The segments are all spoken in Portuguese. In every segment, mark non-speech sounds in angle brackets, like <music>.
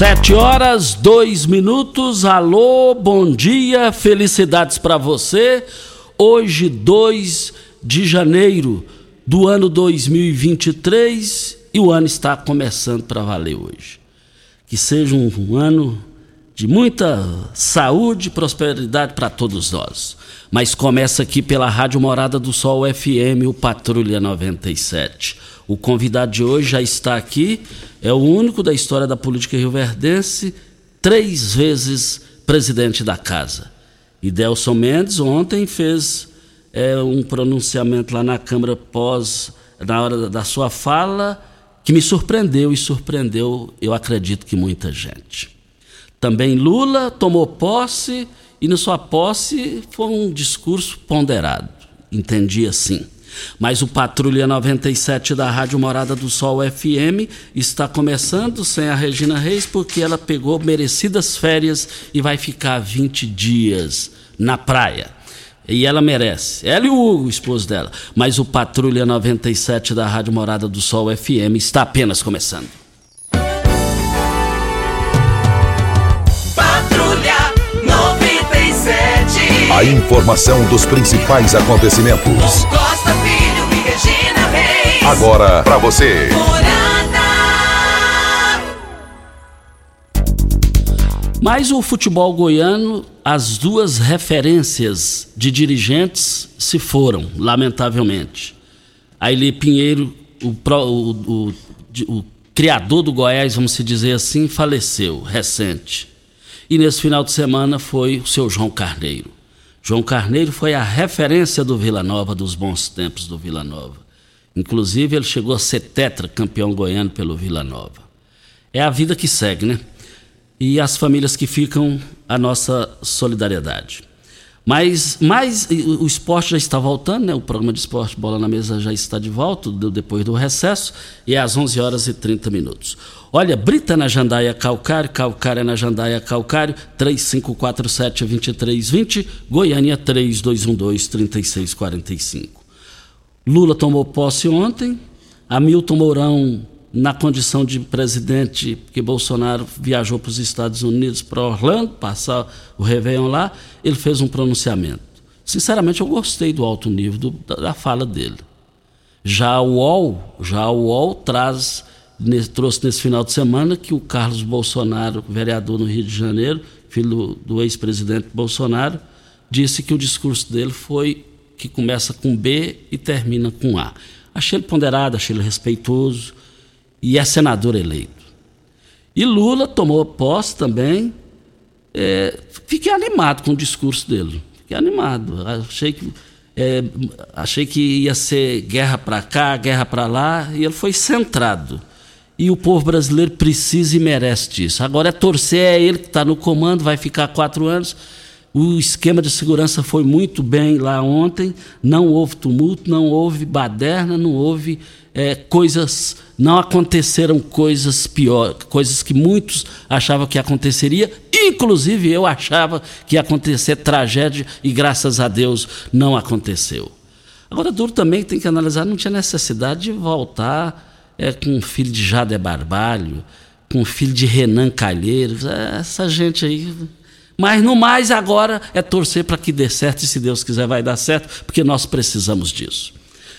Sete horas, dois minutos. Alô, bom dia, felicidades para você. Hoje, 2 de janeiro do ano 2023 e o ano está começando para valer hoje. Que seja um, um ano de muita saúde e prosperidade para todos nós. Mas começa aqui pela Rádio Morada do Sol FM, o Patrulha 97. O convidado de hoje já está aqui, é o único da história da política rioverdense, três vezes presidente da casa. E Delson Mendes ontem fez é, um pronunciamento lá na Câmara pós, na hora da sua fala, que me surpreendeu e surpreendeu, eu acredito que muita gente. Também Lula tomou posse e na sua posse foi um discurso ponderado, entendi assim. Mas o Patrulha 97 da Rádio Morada do Sol FM está começando sem a Regina Reis porque ela pegou merecidas férias e vai ficar 20 dias na praia. E ela merece. Ela e o Hugo, o esposo dela. Mas o Patrulha 97 da Rádio Morada do Sol FM está apenas começando. Patrulha 97. A informação dos principais acontecimentos. Agora para você. Mas o futebol goiano, as duas referências de dirigentes se foram, lamentavelmente. Aile Pinheiro, o, o- o- o criador do Goiás, vamos se dizer assim, faleceu, recente. E nesse final de semana foi o seu João Carneiro. João Carneiro foi a referência do Vila Nova, dos bons tempos do Vila Nova. Inclusive, ele chegou a ser tetra campeão goiano pelo Vila Nova. É a vida que segue, né? e as famílias que ficam a nossa solidariedade. Mas, mas o esporte já está voltando, né? o programa de esporte Bola na Mesa já está de volta depois do recesso e é às 11 horas e 30 minutos. Olha, Brita na Jandaia Calcário, Calcária na Jandaia Calcário, 3547-2320, Goiânia 3212-3645. Lula tomou posse ontem, Hamilton Mourão, na condição de presidente, porque Bolsonaro viajou para os Estados Unidos, para Orlando, passar o Réveillon lá, ele fez um pronunciamento. Sinceramente, eu gostei do alto nível do- da, da fala dele. Já o UOL, já o UOL traz, ne- trouxe nesse final de semana que o Carlos Bolsonaro, vereador no Rio de Janeiro, filho do, do ex-presidente Bolsonaro, disse que o discurso dele foi que começa com B e termina com A. Achei ele ponderado, achei ele respeitoso e é senador eleito. E Lula tomou posse também. É, fiquei animado com o discurso dele. Fiquei animado. Achei que, é, achei que ia ser guerra para cá, guerra para lá, e ele foi centrado. E o povo brasileiro precisa e merece disso. Agora é torcer, é ele que está no comando, vai ficar quatro anos. O esquema de segurança foi muito bem lá ontem, não houve tumulto, não houve baderna, não houve é, coisas, não aconteceram coisas piores, coisas que muitos achavam que aconteceria, inclusive eu achava que ia acontecer tragédia e graças a Deus não aconteceu. Agora, duro também tem que analisar, não tinha necessidade de voltar é, com o filho de Jade Barbalho, com o filho de Renan Calheiros, é, essa gente aí mas no mais agora é torcer para que dê certo e se Deus quiser vai dar certo, porque nós precisamos disso.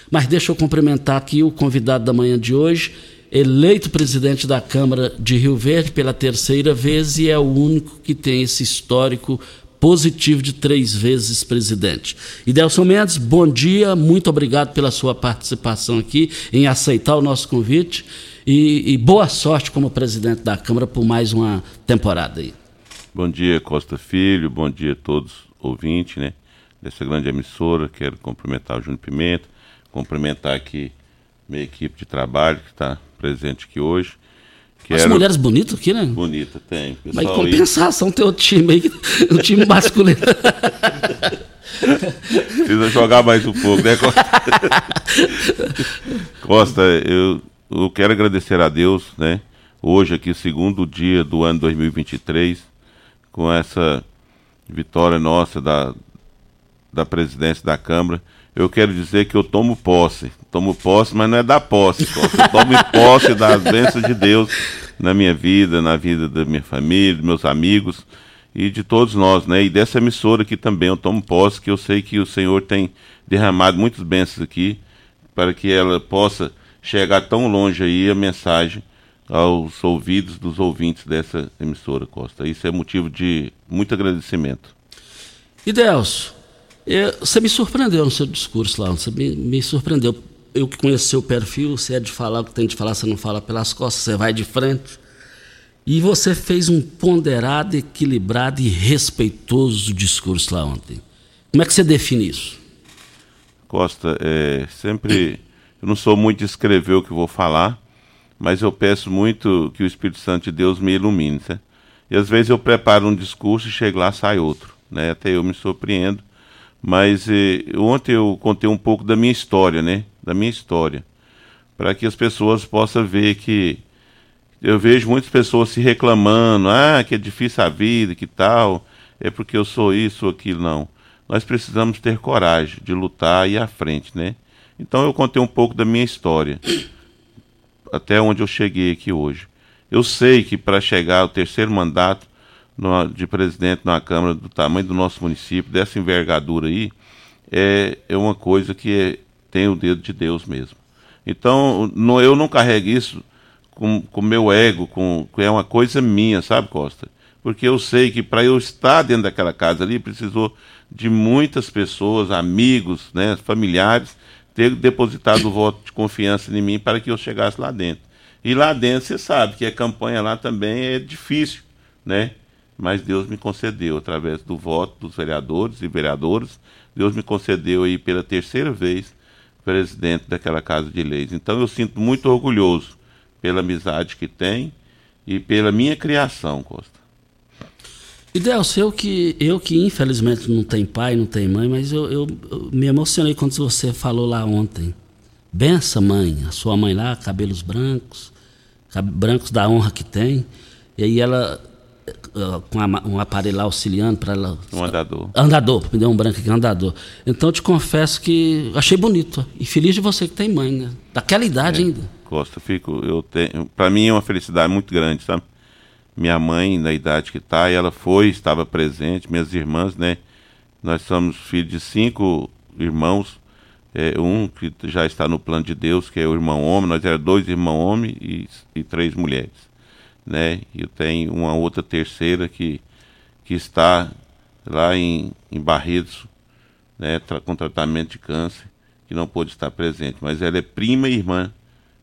Mas deixa eu cumprimentar aqui o convidado da manhã de hoje, eleito presidente da Câmara de Rio Verde pela terceira vez e é o único que tem esse histórico positivo de três vezes presidente. Idelson Mendes, bom dia, muito obrigado pela sua participação aqui, em aceitar o nosso convite e, e boa sorte como presidente da Câmara por mais uma temporada aí. Bom dia, Costa Filho, bom dia a todos ouvintes, né, dessa grande emissora. Quero cumprimentar o Júnior Pimenta, cumprimentar aqui minha equipe de trabalho que está presente aqui hoje. Quero... As mulheres bonitas aqui, né? Bonita, tem. Pessoal Mas em compensação aí... tem outro time aí, o time masculino. <laughs> Precisa jogar mais um pouco, né, Costa? <laughs> Costa, eu, eu quero agradecer a Deus, né? Hoje aqui, segundo dia do ano 2023, com essa vitória nossa da, da presidência da Câmara, eu quero dizer que eu tomo posse. Tomo posse, mas não é da posse. Eu tomo <laughs> posse das bênçãos de Deus na minha vida, na vida da minha família, dos meus amigos e de todos nós, né? E dessa emissora aqui também eu tomo posse, que eu sei que o Senhor tem derramado muitas bênçãos aqui para que ela possa chegar tão longe aí a mensagem aos ouvidos dos ouvintes dessa emissora, Costa. Isso é motivo de muito agradecimento. E Delcio, você me surpreendeu no seu discurso lá, você me, me surpreendeu. Eu que conheço seu perfil, você é de falar o que tem de falar, você não fala pelas costas, você vai de frente. E você fez um ponderado, equilibrado e respeitoso discurso lá ontem. Como é que você define isso? Costa, é, sempre. Eu não sou muito de escrever o que vou falar, mas eu peço muito que o Espírito Santo de Deus me ilumine. Certo? E às vezes eu preparo um discurso e chego lá sai outro. Né? Até eu me surpreendo. Mas eh, ontem eu contei um pouco da minha história, né? Da minha história. Para que as pessoas possam ver que eu vejo muitas pessoas se reclamando, ah, que é difícil a vida, que tal, é porque eu sou isso ou aquilo, não. Nós precisamos ter coragem de lutar e ir à frente, né? Então eu contei um pouco da minha história até onde eu cheguei aqui hoje. Eu sei que para chegar ao terceiro mandato no, de presidente na Câmara do tamanho do nosso município, dessa envergadura aí, é, é uma coisa que é, tem o dedo de Deus mesmo. Então, no, eu não carrego isso com o meu ego, com, com, é uma coisa minha, sabe, Costa? Porque eu sei que para eu estar dentro daquela casa ali, precisou de muitas pessoas, amigos, né, familiares, ter depositado o voto de confiança em mim para que eu chegasse lá dentro. E lá dentro você sabe que a campanha lá também é difícil, né? Mas Deus me concedeu, através do voto dos vereadores e vereadoras, Deus me concedeu aí pela terceira vez presidente daquela Casa de Leis. Então eu sinto muito orgulhoso pela amizade que tem e pela minha criação, Costa. Idelso, eu que, eu que infelizmente não tenho pai, não tenho mãe, mas eu, eu, eu me emocionei quando você falou lá ontem. Bença, mãe, a sua mãe lá, cabelos brancos, brancos da honra que tem. E aí ela, uh, com um aparelho lá auxiliando para ela. Um andador. Andador, me deu um branco aqui, andador. Então eu te confesso que achei bonito. E feliz de você que tem mãe, né? Daquela idade é, ainda. Costa, fico, eu tenho. Para mim é uma felicidade muito grande, sabe? Minha mãe, na idade que está, ela foi, estava presente, minhas irmãs, né? Nós somos filhos de cinco irmãos, é, um que já está no plano de Deus, que é o irmão homem, nós éramos dois irmãos homens e, e três mulheres, né? E tenho uma outra terceira que, que está lá em, em Barretos, né, com tratamento de câncer, que não pôde estar presente, mas ela é prima e irmã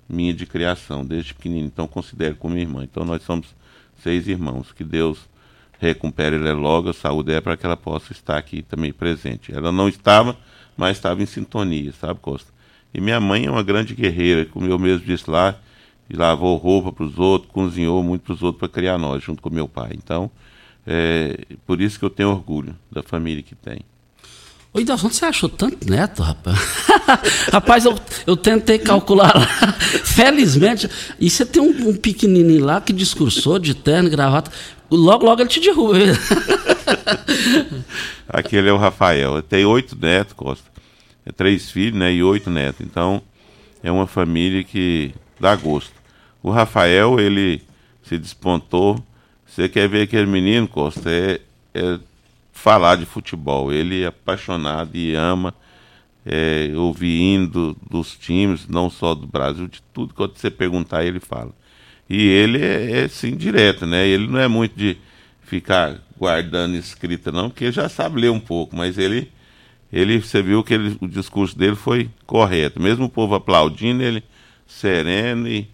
minha de criação, desde pequenino, então considero como irmã. Então nós somos seis irmãos. Que Deus recupere ela logo, a saúde é para que ela possa estar aqui também presente. Ela não estava, mas estava em sintonia, sabe, Costa? E minha mãe é uma grande guerreira, como eu mesmo disse lá, e lavou roupa para os outros, cozinhou muito para os outros para criar nós, junto com meu pai. Então, É, por isso que eu tenho orgulho da família que tem. Oi, Deus, onde você achou tanto neto, rapaz? <laughs> rapaz, eu, eu tentei calcular lá. <laughs> Felizmente. E você tem um, um pequenininho lá que discursou de terno, gravata. Logo, logo ele te derruba. <laughs> Aquele é o Rafael. Tem oito netos, Costa. É três filhos, né? E oito netos. Então, é uma família que dá gosto. O Rafael, ele se despontou. Você quer ver aquele menino, Costa? É, é falar de futebol. Ele é apaixonado e ama é, ouvir hino dos times, não só do Brasil, de tudo que você perguntar ele fala. E ele é, é assim direto, né? Ele não é muito de ficar guardando escrita não, porque ele já sabe ler um pouco, mas ele ele você viu que ele, o discurso dele foi correto, mesmo o povo aplaudindo ele sereno e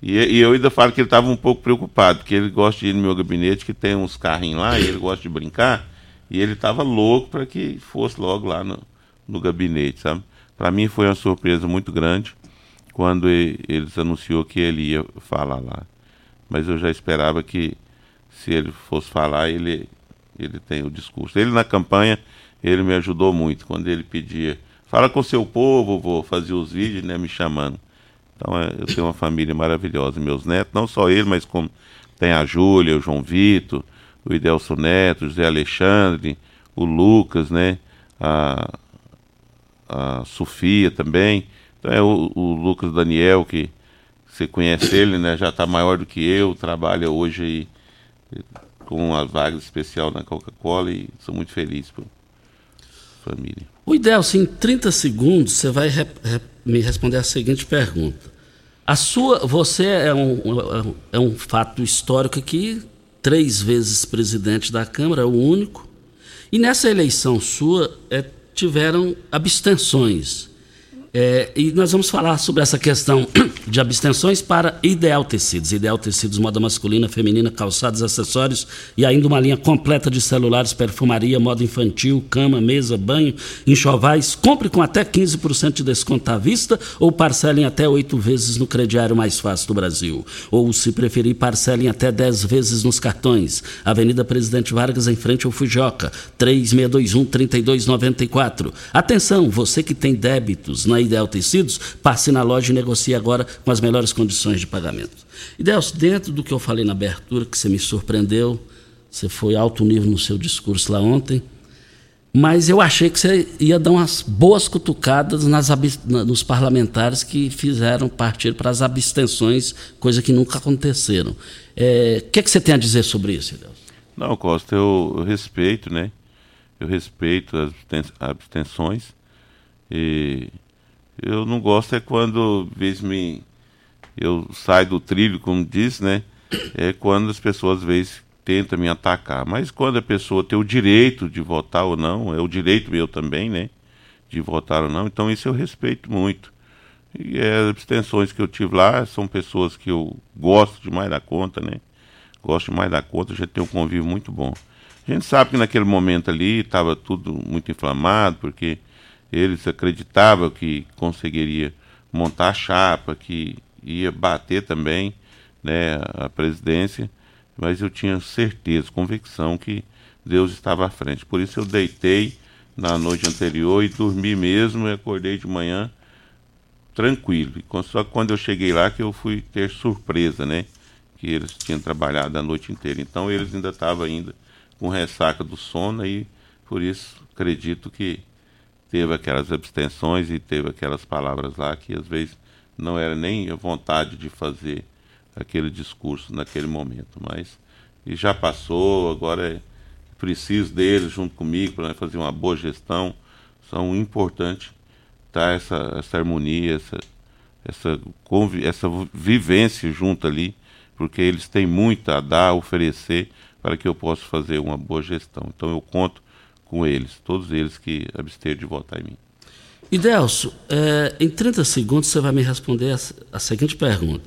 e, e eu ainda falo que ele estava um pouco preocupado, porque ele gosta de ir no meu gabinete, que tem uns carrinhos lá, e ele gosta de brincar. E ele estava louco para que fosse logo lá no, no gabinete, sabe? Para mim foi uma surpresa muito grande quando ele, eles anunciou que ele ia falar lá. Mas eu já esperava que se ele fosse falar, ele ele tem o discurso. Ele na campanha, ele me ajudou muito quando ele pedia, fala com o seu povo, vou fazer os vídeos, né, me chamando. Então é, eu tenho uma família maravilhosa, meus netos, não só ele, mas como tem a Júlia, o João Vitor, o Idelso Neto, o José Alexandre, o Lucas, né? A, a Sofia também. Então é o, o Lucas Daniel, que você conhece ele, né? Já está maior do que eu, trabalha hoje aí com a vaga especial na Coca-Cola e sou muito feliz por família. O Idelso, em 30 segundos, você vai me responder a seguinte pergunta. A sua, você é um, é um fato histórico que três vezes presidente da Câmara, o único. E nessa eleição sua é, tiveram abstenções. É, e nós vamos falar sobre essa questão <clears throat> de abstenções para Ideal Tecidos. Ideal Tecidos, moda masculina, feminina, calçados, acessórios e ainda uma linha completa de celulares, perfumaria, moda infantil, cama, mesa, banho, enxovais. Compre com até 15% de desconto à vista ou parcelem até oito vezes no crediário mais fácil do Brasil. Ou, se preferir, parcelem até 10 vezes nos cartões. Avenida Presidente Vargas, em frente ao Fujoca, 3621-3294. Atenção, você que tem débitos na Ideal Tecidos, passe na loja e negocie agora com as melhores condições de pagamento. Ideal, dentro do que eu falei na abertura, que você me surpreendeu, você foi alto nível no seu discurso lá ontem, mas eu achei que você ia dar umas boas cutucadas nas, nos parlamentares que fizeram partir para as abstenções, coisa que nunca aconteceram. O é, que, é que você tem a dizer sobre isso, Deus? Não, Costa, eu, eu respeito, né? Eu respeito as abstenções e eu não gosto é quando, vez me eu saio do trilho, como diz, né? É quando as pessoas vezes tentam me atacar. Mas quando a pessoa tem o direito de votar ou não, é o direito meu também, né? De votar ou não. Então isso eu respeito muito. E as abstenções que eu tive lá são pessoas que eu gosto demais da conta, né? Gosto demais da conta, já tenho um convívio muito bom. A gente sabe que naquele momento ali estava tudo muito inflamado, porque eles acreditavam que conseguiria montar a chapa, que ia bater também né, a presidência, mas eu tinha certeza, convicção que Deus estava à frente. Por isso eu deitei na noite anterior e dormi mesmo e acordei de manhã tranquilo. Só que quando eu cheguei lá que eu fui ter surpresa, né? Que eles tinham trabalhado a noite inteira. Então eles ainda estavam ainda com ressaca do sono e por isso acredito que teve aquelas abstenções e teve aquelas palavras lá que às vezes não era nem a vontade de fazer aquele discurso naquele momento, mas e já passou, agora é preciso deles junto comigo para fazer uma boa gestão, são importantes tá essa essa harmonia, essa essa essa vivência junto ali, porque eles têm muito a dar, a oferecer para que eu possa fazer uma boa gestão. Então eu conto com eles, todos eles que absteram de votar em mim. E Delso, é, em 30 segundos você vai me responder a, a seguinte pergunta.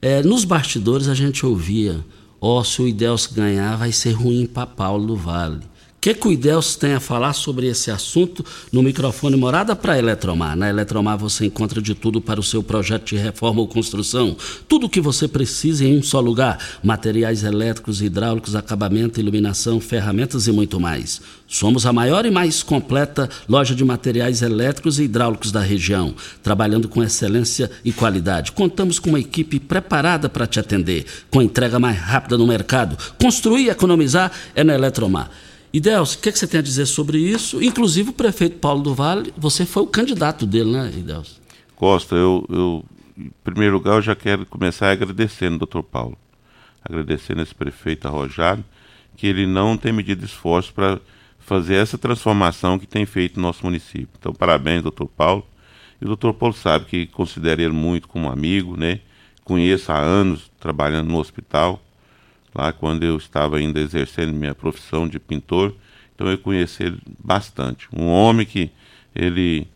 É, nos bastidores a gente ouvia, ó, oh, se o Idelso ganhar vai ser ruim para Paulo do Vale. Que, que o tem a falar sobre esse assunto no microfone Morada para a Eletromar. Na Eletromar você encontra de tudo para o seu projeto de reforma ou construção. Tudo o que você precisa em um só lugar: materiais elétricos, hidráulicos, acabamento, iluminação, ferramentas e muito mais. Somos a maior e mais completa loja de materiais elétricos e hidráulicos da região, trabalhando com excelência e qualidade. Contamos com uma equipe preparada para te atender, com entrega mais rápida no mercado. Construir e economizar é na Eletromar. E Delcio, o que, é que, você tem a dizer sobre isso? Inclusive o prefeito Paulo do Vale, você foi o candidato dele, né, Delcio? Costa, eu, eu, em primeiro lugar, eu já quero começar agradecendo, doutor Paulo. Agradecendo esse prefeito arrojado, que ele não tem medido esforço para fazer essa transformação que tem feito no nosso município. Então, parabéns, doutor Paulo. E o doutor Paulo sabe que considero ele muito como amigo, né? Conheço há anos trabalhando no hospital lá quando eu estava ainda exercendo minha profissão de pintor. Então eu conheci ele bastante. Um homem que ele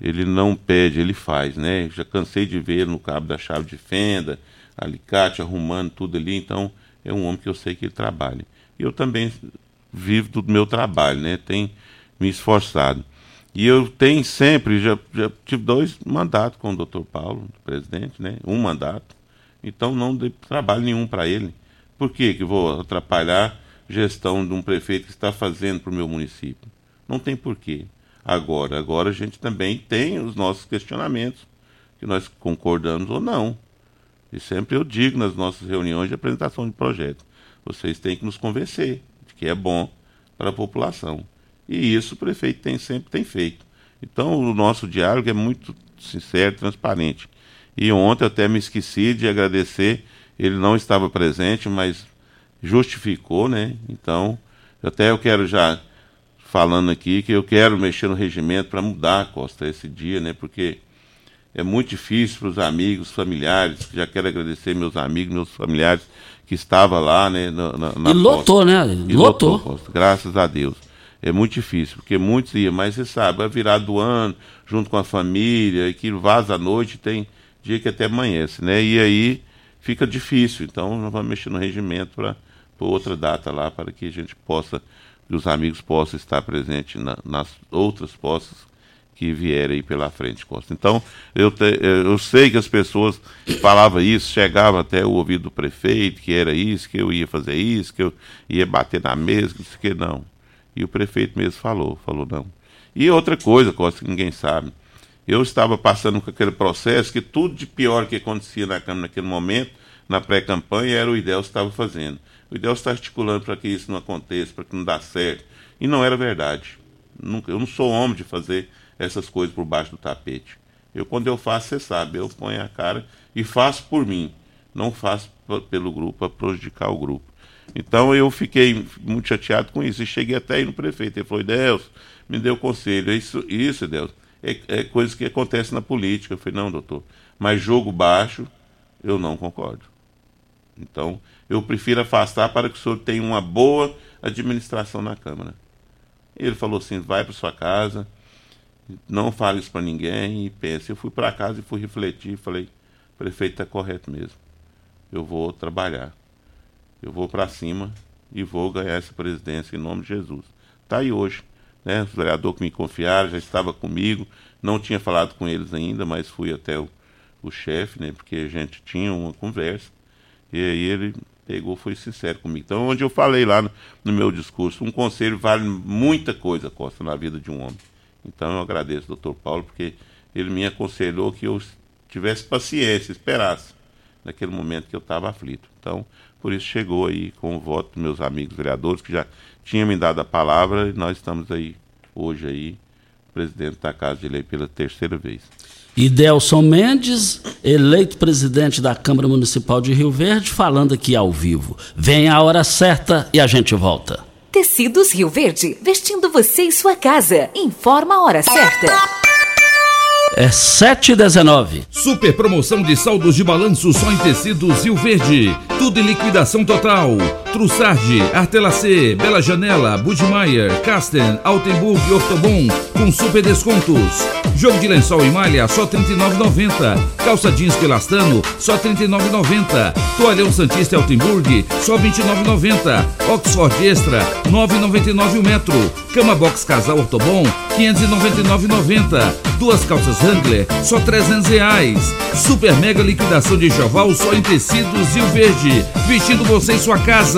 ele não pede, ele faz, né? Já cansei de ver ele no cabo da chave de fenda, alicate, arrumando tudo ali. Então é um homem que eu sei que ele trabalha. E eu também vivo do meu trabalho, né? Tenho me esforçado. E eu tenho sempre, já, já tive dois mandatos com o doutor Paulo, presidente, né? Um mandato. Então não dei trabalho nenhum para ele. Por que, que vou atrapalhar gestão de um prefeito que está fazendo para o meu município? Não tem porquê. Agora, agora a gente também tem os nossos questionamentos, que nós concordamos ou não. E sempre eu digo nas nossas reuniões de apresentação de projetos, vocês têm que nos convencer de que é bom para a população. E isso o prefeito tem, sempre tem feito. Então o nosso diálogo é muito sincero, transparente. E ontem até me esqueci de agradecer ele não estava presente, mas justificou, né? Então, até eu quero já falando aqui que eu quero mexer no regimento para mudar, Costa, esse dia, né? Porque é muito difícil para os amigos, familiares. Já quero agradecer meus amigos, meus familiares que estavam lá, né? Na, na e lotou, né? E lotou, lotou Costa, graças a Deus. É muito difícil, porque muitos iam, mas você sabe, é virado do ano, junto com a família, e que vaza à noite, tem dia que até amanhece, né? E aí fica difícil. Então, nós vamos mexer no regimento para outra data lá, para que a gente possa, que os amigos possam estar presentes na, nas outras posses que vierem pela frente, Costa. Então, eu, te, eu sei que as pessoas falavam isso, chegava até o ouvido do prefeito, que era isso, que eu ia fazer isso, que eu ia bater na mesa, que isso que não. E o prefeito mesmo falou, falou não. E outra coisa, Costa, que ninguém sabe, eu estava passando com aquele processo que tudo de pior que acontecia na Câmara naquele momento, na pré-campanha, era o Idel estava fazendo. O Idel está articulando para que isso não aconteça, para que não dê certo. E não era verdade. Nunca, eu não sou homem de fazer essas coisas por baixo do tapete. Eu, quando eu faço, você sabe, eu ponho a cara e faço por mim. Não faço pelo grupo, para prejudicar o grupo. Então eu fiquei muito chateado com isso. E cheguei até aí no prefeito. Ele falou, Deus, me deu conselho. Isso, isso, Deus é, é coisa que acontece na política. Eu falei, não, doutor, mas jogo baixo, eu não concordo. Então, eu prefiro afastar para que o senhor tenha uma boa administração na Câmara. Ele falou assim: vai para sua casa, não fale isso para ninguém e pense. Eu fui para casa e fui refletir falei: prefeito está correto mesmo. Eu vou trabalhar. Eu vou para cima e vou ganhar essa presidência em nome de Jesus. Está aí hoje né? Os vereadores que me confiaram, já estava comigo, não tinha falado com eles ainda, mas fui até o, o chefe, né? Porque a gente tinha uma conversa. E aí ele pegou, foi sincero comigo. Então, onde eu falei lá no, no meu discurso, um conselho vale muita coisa, Costa, na vida de um homem. Então eu agradeço ao doutor Paulo, porque ele me aconselhou que eu tivesse paciência, esperasse naquele momento que eu estava aflito. Então, por isso chegou aí com o voto dos meus amigos vereadores, que já tinham me dado a palavra, e nós estamos aí, hoje aí, presidente da Casa de Lei pela terceira vez. E Delson Mendes, eleito presidente da Câmara Municipal de Rio Verde, falando aqui ao vivo. Vem a hora certa e a gente volta. Tecidos Rio Verde, vestindo você e sua casa. Informa a hora certa. É 7,19. Super promoção de saldos de balanço só em tecidos Rio Verde. Tudo em liquidação total. Trussardi, Artelacê, Bela Janela, Budmeier, Casten, Altenburg e Ortobon com super descontos. Jogo de lençol e malha só R$ 39,90. Calça jeans pelastano só R$ 39,90. Toalhão Santista Altenburg só R$ 29,90. Oxford Extra R$ 9,99 o metro. Cama Box Casal Ortobon R$ 599,90. Duas calças Wrangler só 300 reais. Super mega liquidação de enxoval só em tecidos e o verde. Vestindo você em sua casa.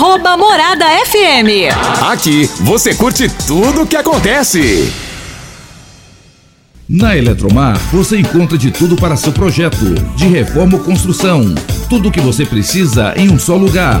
Arroba Morada FM. Aqui você curte tudo o que acontece. Na Eletromar, você encontra de tudo para seu projeto, de reforma ou construção. Tudo o que você precisa em um só lugar.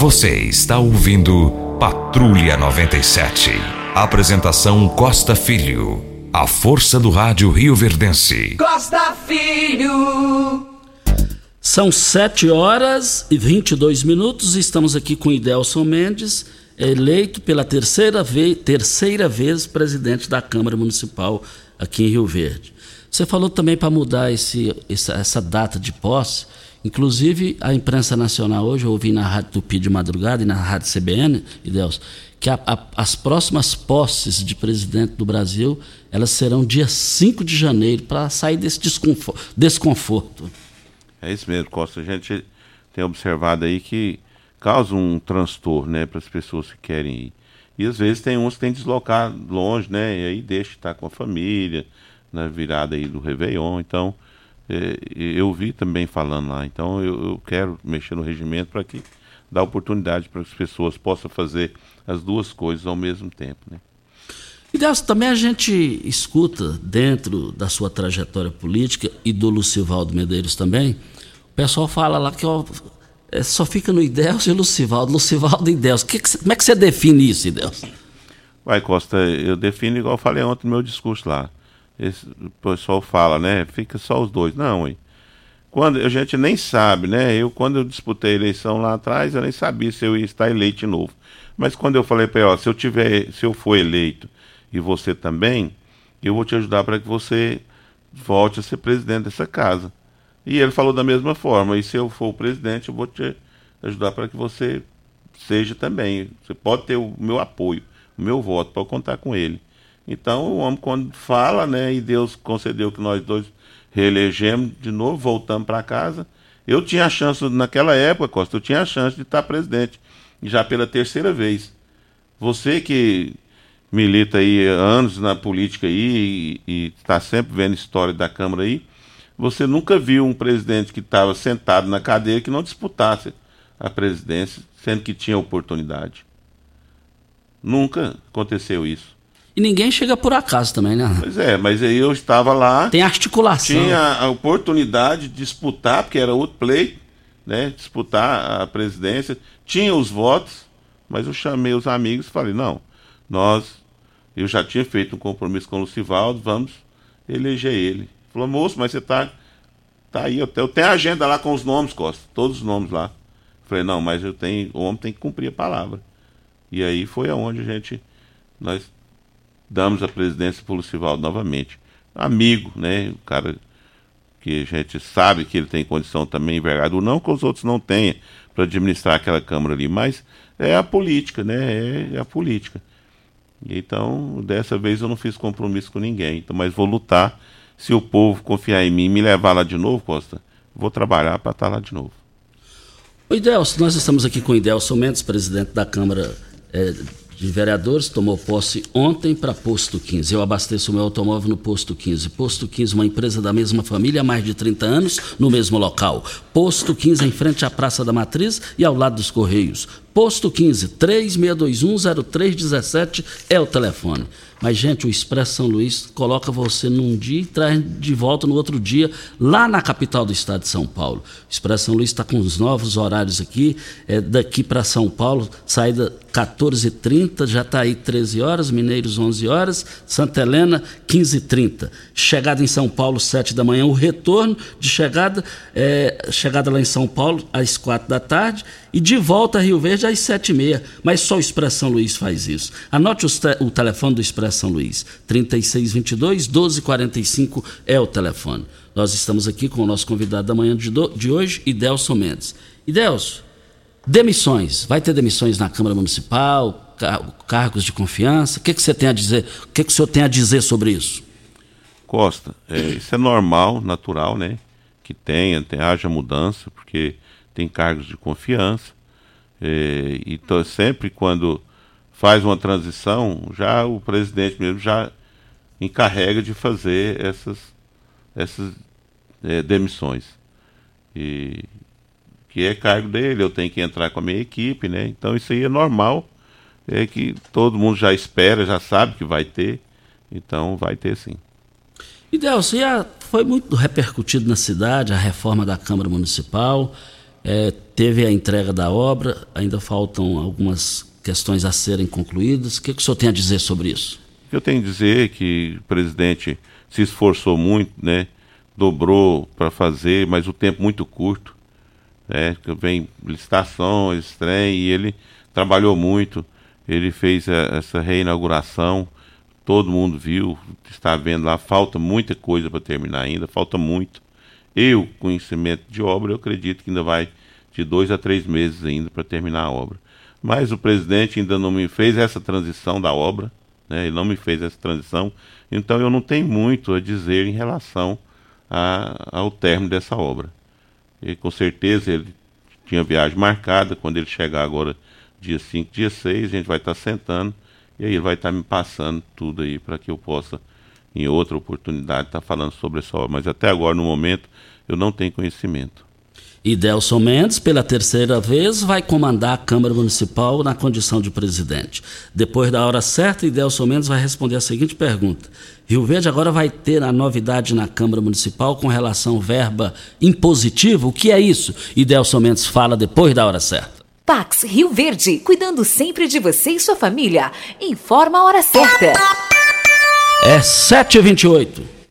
Você está ouvindo Patrulha 97. Apresentação Costa Filho. A força do rádio Rio Verdense. Costa Filho. São 7 horas e 22 minutos. Estamos aqui com Idelson Mendes, eleito pela terceira vez, terceira vez presidente da Câmara Municipal aqui em Rio Verde. Você falou também para mudar esse, essa, essa data de posse. Inclusive, a imprensa nacional hoje, eu ouvi na Rádio Tupi de madrugada e na Rádio CBN, e Deus, que a, a, as próximas posses de presidente do Brasil, elas serão dia 5 de janeiro, para sair desse desconforto. É isso mesmo, Costa. A gente tem observado aí que causa um transtorno né, para as pessoas que querem ir. E às vezes tem uns que tem que deslocar longe, né? E aí deixa de estar com a família, na virada aí do Réveillon. Então, eu vi também falando lá. Então eu, quero mexer no regimento para que dá oportunidade para que as pessoas possam fazer as duas coisas ao mesmo tempo. Né? E Deus, também a gente escuta dentro da sua trajetória política e do Lucivaldo Medeiros também, o pessoal fala lá que ó, é, só fica no Ideus e Lucivaldo, Lucivaldo e Ideus. Que que, como é que você define isso, Ideus? Vai, Costa, eu defino igual eu falei ontem no meu discurso lá. Esse, o pessoal fala, né? Fica só os dois. Não, hein? Quando a gente nem sabe, né? Eu quando eu disputei a eleição lá atrás, eu nem sabia se eu ia estar eleito de novo. Mas quando eu falei para ele, ó, se eu tiver, se eu for eleito e você também, eu vou te ajudar para que você volte a ser presidente dessa casa. E ele falou da mesma forma, e se eu for o presidente, eu vou te ajudar para que você seja também. Você pode ter o meu apoio, o meu voto, pode contar com ele. Então o homem quando fala, né, e Deus concedeu que nós dois reelegemos de novo, voltamos para casa. Eu tinha a chance, naquela época, Costa, eu tinha a chance de estar presidente, já pela terceira vez. Você que milita aí anos na política aí e está sempre vendo história da Câmara aí, você nunca viu um presidente que estava sentado na cadeira que não disputasse a presidência, sendo que tinha oportunidade. Nunca aconteceu isso. E ninguém chega por acaso também, né? Pois é, mas aí eu estava lá. Tem articulação. Tinha a oportunidade de disputar, porque era outro play, né? Disputar a presidência. Tinha os votos, mas eu chamei os amigos e falei, não, nós. Eu já tinha feito um compromisso com o Lucivaldo, vamos eleger ele. Falou, moço, mas você tá. Tá aí, eu tenho, eu tenho a agenda lá com os nomes, Costa, todos os nomes lá. Falei, não, mas eu tenho. O homem tem que cumprir a palavra. E aí foi aonde a gente. Nós damos a presidência para o Lucivaldo novamente. Amigo, né? O cara que a gente sabe que ele tem condição também, envergadura, não que os outros não tenham para administrar aquela Câmara ali, mas é a política, né? É, é a política. Então, dessa vez eu não fiz compromisso com ninguém, então, mas vou lutar. Se o povo confiar em mim e me levar lá de novo, Costa, vou trabalhar para estar lá de novo. O Idelson, nós estamos aqui com o Idelson Mendes, presidente da Câmara é, de Vereadores, tomou posse ontem para Posto 15. Eu abasteço meu automóvel no Posto 15. Posto 15, uma empresa da mesma família há mais de 30 anos, no mesmo local. Posto 15 em frente à Praça da Matriz e ao lado dos Correios. Posto 15, 36210317 é o telefone. Mas, gente, o Expresso São Luís coloca você num dia e traz de volta no outro dia, lá na capital do estado de São Paulo. O Expresso São Luís está com os novos horários aqui, é, daqui para São Paulo, saída 14h30, já está aí 13 horas, Mineiros 11 horas, Santa Helena 15h30. Chegada em São Paulo 7 da manhã, o retorno de chegada, é, chegada lá em São Paulo às 4 da tarde e de volta a Rio Verde às 7h30. Mas só o Expresso São Luís faz isso. Anote te o telefone do Expresso São Luís, 3622 1245 é o telefone. Nós estamos aqui com o nosso convidado da manhã de, de hoje, Idelson Mendes. Idelson, demissões. Vai ter demissões na Câmara Municipal, car cargos de confiança. O que, que você tem a dizer? O que, que o senhor tem a dizer sobre isso? Costa, é, isso é normal, natural, né? Que tenha, tenha, haja mudança, porque tem cargos de confiança. É, e tô, sempre quando faz uma transição, já o presidente mesmo já encarrega de fazer essas, essas é, demissões. E que é cargo dele, eu tenho que entrar com a minha equipe, né? Então isso aí é normal, é que todo mundo já espera, já sabe que vai ter, então vai ter sim. E Delcio, foi muito repercutido na cidade a reforma da Câmara Municipal, é, teve a entrega da obra, ainda faltam algumas questões a serem concluídas. O que, que o senhor tem a dizer sobre isso? Eu tenho a dizer que o presidente se esforçou muito, né? Dobrou para fazer, mas o tempo muito curto. Né? Vem licitações, trem, e ele trabalhou muito. Ele fez a, essa reinauguração. Todo mundo viu, está vendo lá, falta muita coisa para terminar ainda, falta muito. Eu, conhecimento de obra, eu acredito que ainda vai de dois a três meses ainda para terminar a obra. Mas o presidente ainda não me fez essa transição da obra, né? ele não me fez essa transição, então eu não tenho muito a dizer em relação a, ao término dessa obra. E com certeza ele tinha viagem marcada, quando ele chegar agora dia 5, dia 6, a gente vai estar tá sentando e aí ele vai estar tá me passando tudo aí para que eu possa, em outra oportunidade, estar tá falando sobre essa obra. Mas até agora, no momento, eu não tenho conhecimento. E Delson Mendes, pela terceira vez, vai comandar a Câmara Municipal na condição de presidente. Depois da hora certa, Idelson Mendes vai responder a seguinte pergunta: Rio Verde agora vai ter a novidade na Câmara Municipal com relação verba impositiva? O que é isso? Idelson Mendes fala depois da hora certa. Pax Rio Verde, cuidando sempre de você e sua família. Informa a hora certa. É 7h28.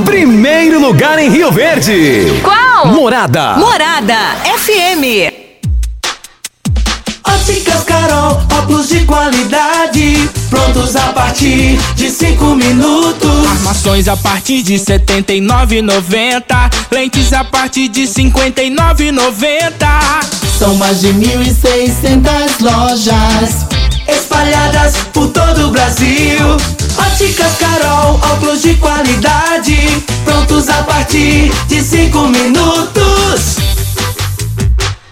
Primeiro lugar em Rio Verde. Qual? Morada. Morada FM. Óticas Carol, óculos de qualidade, prontos a partir de cinco minutos. Armações a partir de setenta e nove lentes a partir de cinquenta e São mais de mil e seiscentas lojas espalhadas por todo o Brasil. Óticas Carol, óculos de qualidade, prontos a partir de cinco minutos.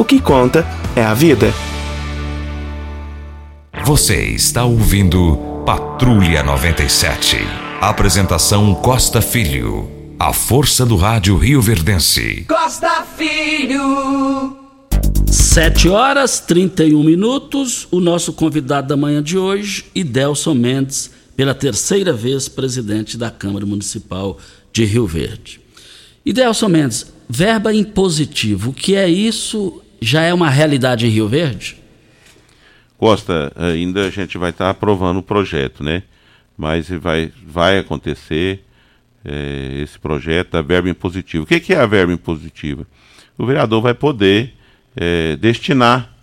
O que conta é a vida. Você está ouvindo Patrulha 97. Apresentação Costa Filho. A força do rádio Rio Verdense. Costa Filho. 7 horas 31 minutos. O nosso convidado da manhã de hoje, Idelson Mendes, pela terceira vez presidente da Câmara Municipal de Rio Verde. Idelson Mendes, verba impositivo, o que é isso? Já é uma realidade em Rio Verde? Costa, ainda a gente vai estar tá aprovando o projeto, né? Mas vai, vai acontecer é, esse projeto da verba impositiva. O que, que é a verba impositiva? O vereador vai poder é, destinar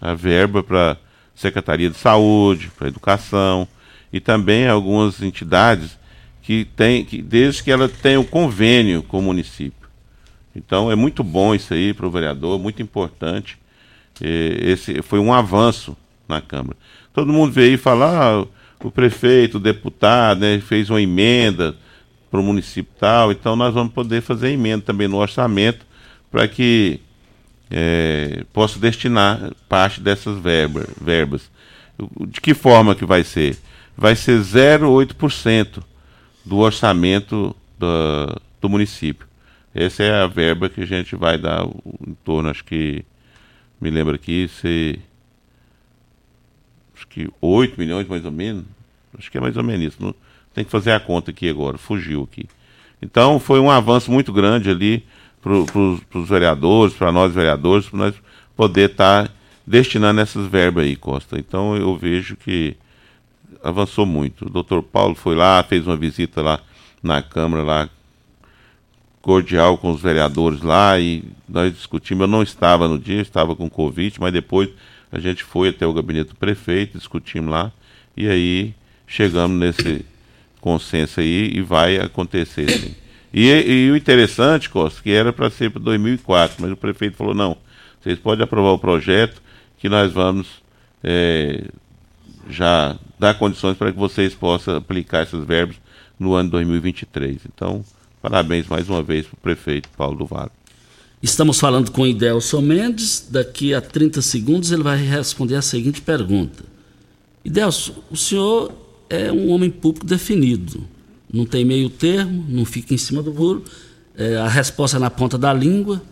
a verba para Secretaria de Saúde, para Educação e também algumas entidades que têm, que, desde que ela tenha um convênio com o município. Então é muito bom isso aí para o vereador, muito importante. esse foi um avanço na Câmara. Todo mundo veio e fala, ah, o prefeito, o deputado, né, fez uma emenda para o município tal, então nós vamos poder fazer emenda também no orçamento para que é, possa destinar parte dessas verba, verbas. De que forma que vai ser? Vai ser 0,8% do orçamento do, do município. Essa é a verba que a gente vai dar em torno, acho que, me lembro aqui, se acho que 8 milhões mais ou menos. Acho que é mais ou menos isso. Tem que fazer a conta aqui agora, fugiu aqui. Então foi um avanço muito grande ali para os vereadores, para nós vereadores, para nós poder estar tá destinando essas verbas aí, Costa. Então eu vejo que avançou muito. O doutor Paulo foi lá, fez uma visita lá na Câmara, lá, cordial com os vereadores lá, e nós discutimos. Eu não estava no dia, estava com Covid, mas depois a gente foi até o gabinete do prefeito, discutimos lá, e aí chegamos nesse consenso aí e vai acontecer. Sim. E, e, o interessante, Costa, que era para ser para 2004, mas o prefeito falou: não, vocês podem aprovar o projeto que nós vamos é, já dar condições para que vocês possam aplicar esses verbos no ano 2023. Então, parabéns mais uma vez para o prefeito Paulo do Vale. Estamos falando com Idelson Mendes. Daqui a 30 segundos ele vai responder a seguinte pergunta: Idelson, o senhor é um homem público definido. Não tem meio termo, não fica em cima do muro. É, a resposta é na ponta da língua.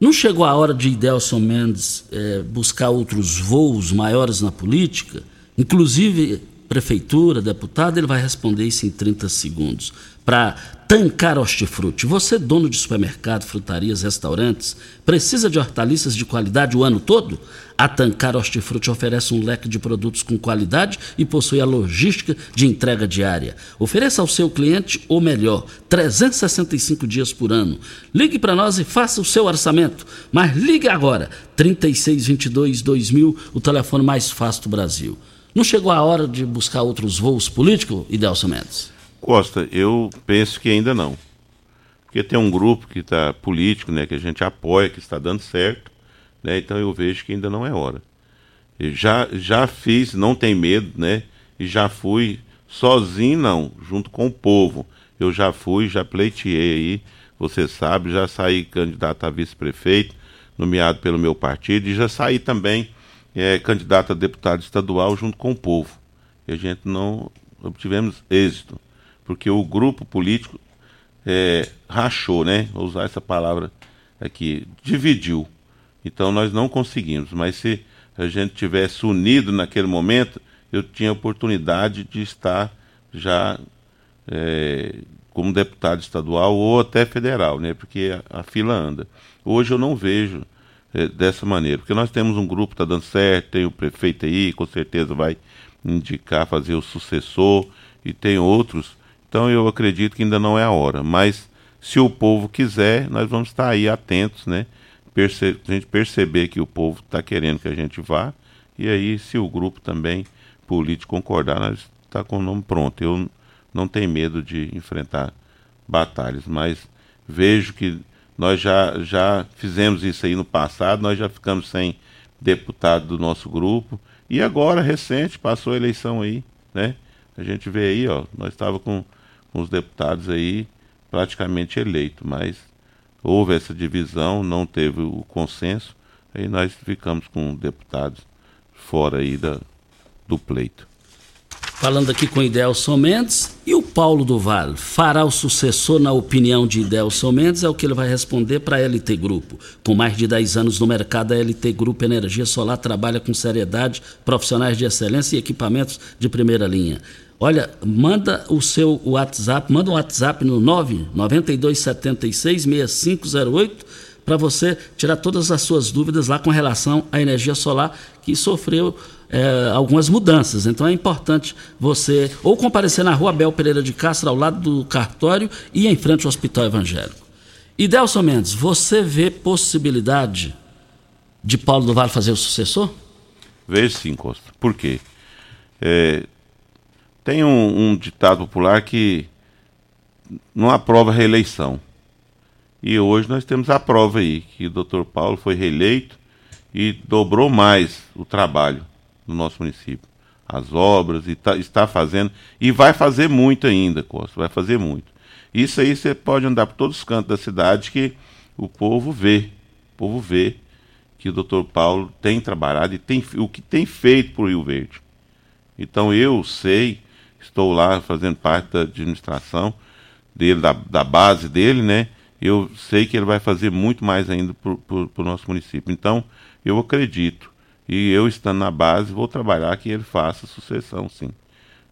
Não chegou a hora de Idelson Mendes é, buscar outros voos maiores na política? Inclusive prefeitura, deputado, ele vai responder isso em 30 segundos. Para Tancar Hortifruti. Você, dono de supermercado, frutarias, restaurantes, precisa de hortaliças de qualidade o ano todo? A Tancar Hortifruti oferece um leque de produtos com qualidade e possui a logística de entrega diária. Ofereça ao seu cliente o melhor, 365 dias por ano. Ligue para nós e faça o seu orçamento. Mas ligue agora, 3622 2000, o telefone mais fácil do Brasil. Não chegou a hora de buscar outros voos políticos, Idelson Mendes? Costa, eu penso que ainda não. Porque tem um grupo que está político, né, que a gente apoia, que está dando certo, né, então eu vejo que ainda não é hora. Eu já, já fiz, não tem medo, né, e já fui sozinho, não, junto com o povo. Eu já fui, já pleiteei aí, você sabe, já saí candidato a vice-prefeito, nomeado pelo meu partido, e já saí também é, candidato a deputado estadual junto com o povo. E a gente não obtivemos êxito porque o grupo político é, rachou, né? Vou usar essa palavra aqui, dividiu. Então nós não conseguimos, mas se a gente tivesse unido naquele momento, eu tinha oportunidade de estar já é, como deputado estadual ou até federal, né? Porque a, a fila anda. Hoje eu não vejo dessa maneira, porque nós temos um grupo que está dando certo, tem o prefeito aí, com certeza vai indicar, fazer o sucessor, e tem outros. Então eu acredito que ainda não é a hora, mas se o povo quiser, nós vamos estar aí atentos, né? Perce a gente perceber que o povo está querendo que a gente vá, e aí se o grupo também político concordar, nós está com o nome pronto. Eu não tenho medo de enfrentar batalhas, mas vejo que nós já, já fizemos isso aí no passado, nós já ficamos sem deputado do nosso grupo, e agora, recente, passou a eleição aí, né? A gente vê aí, ó, nós estávamos com, com os deputados aí praticamente eleitos, mas houve essa divisão, não teve o consenso, aí nós ficamos com deputados fora aí da, do pleito. Falando aqui com Idelson Mendes e o Paulo do Vale, fará o sucessor na opinião de Idelson Mendes? É o que ele vai responder para a LT Grupo. Com mais de 10 anos no mercado, a LT Grupo Energia Solar trabalha com seriedade, profissionais de excelência e equipamentos de primeira linha. Olha, manda o seu WhatsApp, manda um WhatsApp no 992766508 para você tirar todas as suas dúvidas lá com relação à energia solar que sofreu é, algumas mudanças. Então é importante você ou comparecer na rua Abel Pereira de Castro, ao lado do cartório e em frente ao Hospital Evangélico. E Delson Mendes, você vê possibilidade de Paulo do Vale fazer o sucessor? Vejo sim, Costa. Por quê? É, tem um, um ditado popular que não aprova reeleição. E hoje nós temos a prova aí, que o doutor Paulo foi reeleito e dobrou mais o trabalho no nosso município. As obras, e tá, está fazendo, e vai fazer muito ainda, Costa, vai fazer muito. Isso aí você pode andar por todos os cantos da cidade que o povo vê, o povo vê que o doutor Paulo tem trabalhado e tem o que tem feito para o Rio Verde. Então eu sei, estou lá fazendo parte da administração dele, da, da base dele, né? Eu sei que ele vai fazer muito mais ainda para o nosso município. Então, eu acredito e eu estando na base vou trabalhar que ele faça sucessão, sim.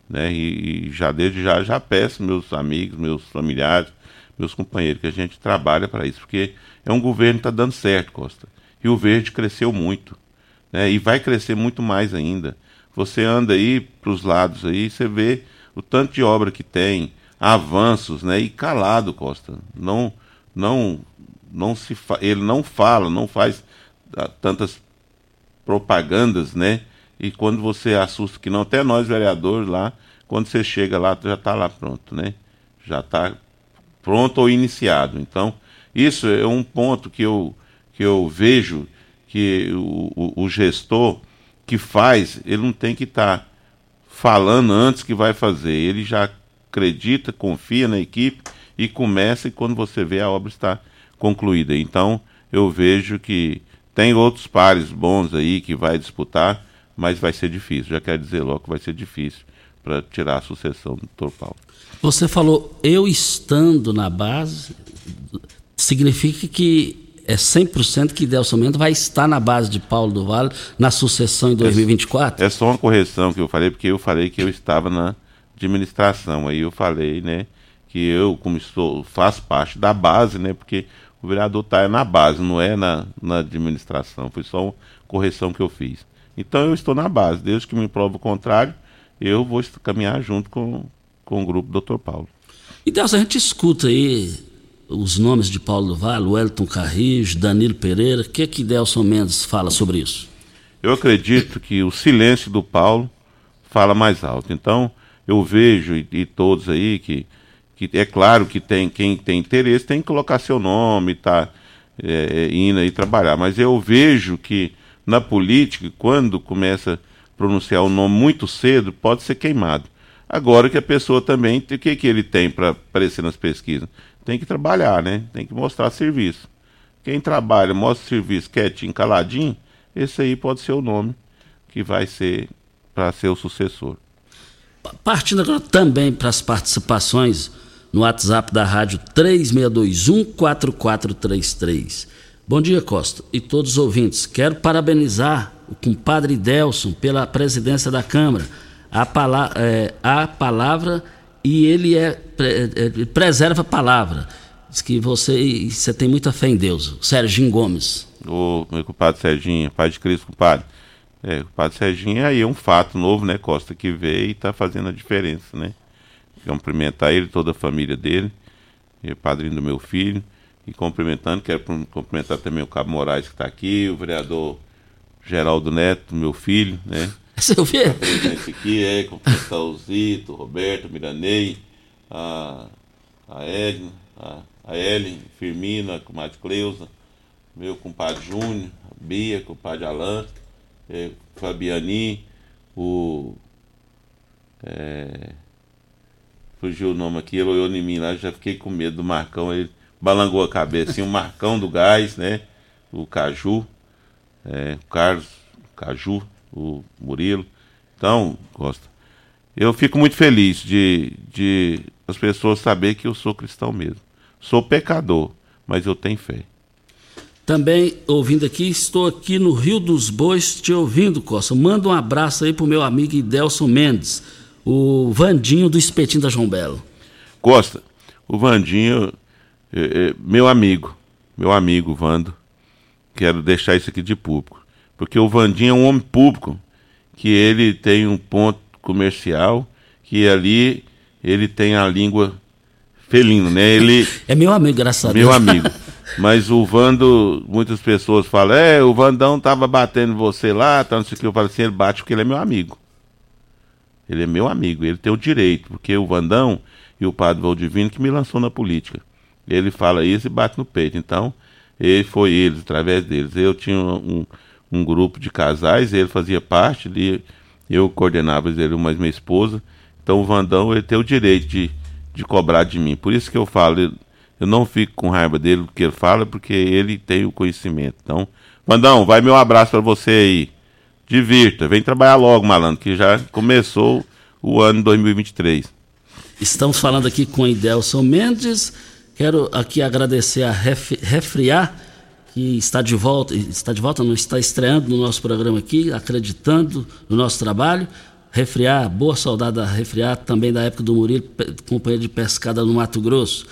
Né? E, e já desde já já peço meus amigos, meus familiares, meus companheiros que a gente trabalha para isso, porque é um governo que está dando certo, Costa. E o Verde cresceu muito, né? E vai crescer muito mais ainda. Você anda aí para os lados aí, você vê o tanto de obra que tem, avanços, né? E calado, Costa. Não, não, não se ele não fala, não faz tantas propagandas, né? E quando você assusta, que não até nós vereadores lá, quando você chega lá, já está lá pronto, né? Já está pronto ou iniciado. Então, isso é um ponto que eu, que eu vejo que o, o, o gestor que faz, ele não tem que estar tá falando antes que vai fazer. Ele já acredita, confia na equipe e começa e quando você vê a obra está concluída. Então, eu vejo que tem outros pares bons aí que vai disputar, mas vai ser difícil. Já quero dizer logo que vai ser difícil para tirar a sucessão do Dr. Paulo. Você falou, eu estando na base, significa que é 100% que Delson Mendes vai estar na base de Paulo do Vale na sucessão em 2024? É, é só uma correção que eu falei, porque eu falei que eu estava na administração. Aí eu falei, né, que eu, como estou, faço parte da base, né, porque o vereador está na base, não é na, na administração. Foi só uma correção que eu fiz. Então eu estou na base. Desde que me prova o contrário, eu vou caminhar junto com, com o grupo Dr. Paulo. E Deus, a gente escuta aí os nomes de Paulo do Vale, Wellington Carrijo, Danilo Pereira. O que é que Delson Mendes fala sobre isso? Eu acredito que o silêncio do Paulo fala mais alto. Então, eu vejo, e, e todos aí, que que é claro que tem quem tem interesse tem que colocar seu nome, tá é, indo aí trabalhar. Mas eu vejo que na política, quando começa a pronunciar o nome muito cedo, pode ser queimado. Agora que a pessoa também, o que, que ele tem para aparecer nas pesquisas? Tem que trabalhar, né? Tem que mostrar serviço. Quem trabalha, mostra serviço quietinho, caladinho, esse aí pode ser o nome que vai ser para ser o sucessor. Partindo agora também para as participações no WhatsApp da rádio 3621-4433. Bom dia, Costa, e todos os ouvintes. Quero parabenizar o compadre Delson pela presidência da Câmara. A, pala é, a palavra e ele é, é, preserva a palavra. Diz que você, você tem muita fé em Deus. Serginho Gomes. Ô, meu compadre Serginho, pai de Cristo, compadre. É, o compadre Serginho aí é um fato novo, né, Costa, que veio e está fazendo a diferença, né? Cumprimentar ele, toda a família dele, é padrinho do meu filho. E cumprimentando, quero cumprimentar também o Cabo Moraes que está aqui, o vereador Geraldo Neto, meu filho, né? <laughs> Seu filho? Presente aqui, é, cumprimentar o Zito, o Roberto, o Miranei, a, a Edna, a, a Ellen, Firmina, a comadre Cleusa, meu compadre Júnior, a Bia, compadre Alain, é, Fabiani, o. É, fugiu o nome aqui, ele olhou em mim lá, já fiquei com medo do Marcão, ele balangou a cabeça, assim, o Marcão do Gás, né? O Caju, é, o Carlos, o Caju, o Murilo. Então, Costa, eu fico muito feliz de, de as pessoas saberem que eu sou cristão mesmo. Sou pecador, mas eu tenho fé. Também ouvindo aqui, estou aqui no Rio dos Bois te ouvindo, Costa. Manda um abraço aí pro meu amigo Idelson Mendes, o Vandinho do Espetinho da João Belo. Costa, o Vandinho, é, é, meu amigo, meu amigo Vando, quero deixar isso aqui de público, porque o Vandinho é um homem público, que ele tem um ponto comercial, que ali ele tem a língua felina, né? Ele <laughs> é meu amigo, graças a Deus. Meu amigo. <laughs> Mas o Vando, muitas pessoas falam, é, o Vandão tava batendo você lá, tá, não sei o que. Eu falo assim, ele bate porque ele é meu amigo. Ele é meu amigo, ele tem o direito, porque o Vandão e o Padre Valdivino que me lançou na política. Ele fala isso e bate no peito. Então, ele foi eles, através deles. Eu tinha um, um grupo de casais, ele fazia parte, eu coordenava ele, mais minha esposa. Então o Vandão ele tem o direito de, de cobrar de mim. Por isso que eu falo, eu não fico com raiva dele do que ele fala, porque ele tem o conhecimento. Então, Vandão, vai meu abraço para você aí. Divirta, vem trabalhar logo, malandro, que já começou o ano 2023. Estamos falando aqui com Idelson Mendes Quero aqui agradecer a Ref, Refriar, que está de volta, está de volta, não está estreando no nosso programa aqui, acreditando no nosso trabalho. Refriar, boa saudade da Refriar, também da época do Murilo, companheiro de pescada no Mato Grosso.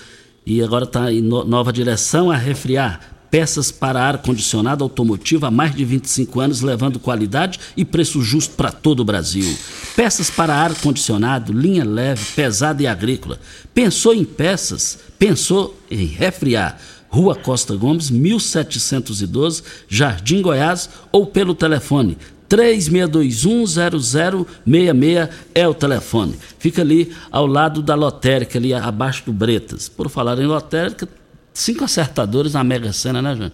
E agora está em no, nova direção a Refriar peças para ar-condicionado automotivo há mais de 25 anos, levando qualidade e preço justo para todo o Brasil. Peças para ar-condicionado, linha leve, pesada e agrícola. Pensou em peças? Pensou em refriar. Rua Costa Gomes, 1712, Jardim Goiás, ou pelo telefone 36210066 é o telefone. Fica ali ao lado da lotérica, ali abaixo do Bretas. Por falar em lotérica, cinco acertadores na Mega Sena, né, João?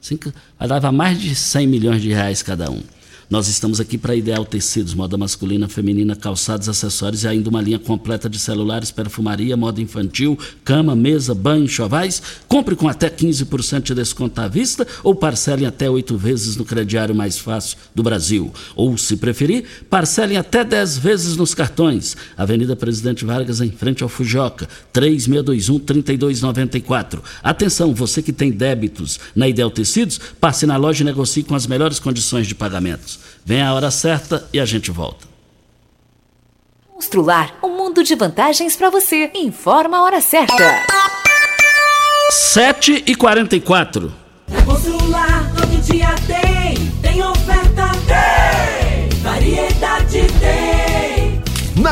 Cinco, dar mais de 100 milhões de reais cada um. Nós estamos aqui para Ideal Tecidos, moda masculina, feminina, calçados, acessórios e ainda uma linha completa de celulares, perfumaria, moda infantil, cama, mesa, banho, chovais. Compre com até 15% de desconto à vista ou parcele até oito vezes no crediário mais fácil do Brasil. Ou, se preferir, parcelem até 10 vezes nos cartões. Avenida Presidente Vargas, em frente ao Fujoca, 3621-3294. Atenção, você que tem débitos na Ideal Tecidos, passe na loja e negocie com as melhores condições de pagamentos. Vem a hora certa e a gente volta. Constrular um mundo de vantagens para você. Informa a hora certa. 7 e 44 Na Constrular todo dia tem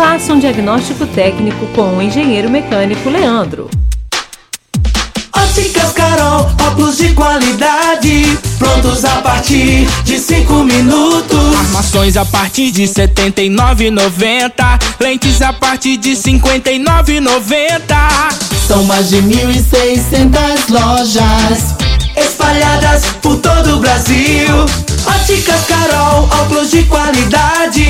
Faça um diagnóstico técnico com o engenheiro mecânico Leandro. Óticas Carol, óculos de qualidade, prontos a partir de 5 minutos. Armações a partir de R$ 79,90. Lentes a partir de R$ 59,90. São mais de 1.600 lojas espalhadas por todo o Brasil. Óticas Carol, óculos de qualidade,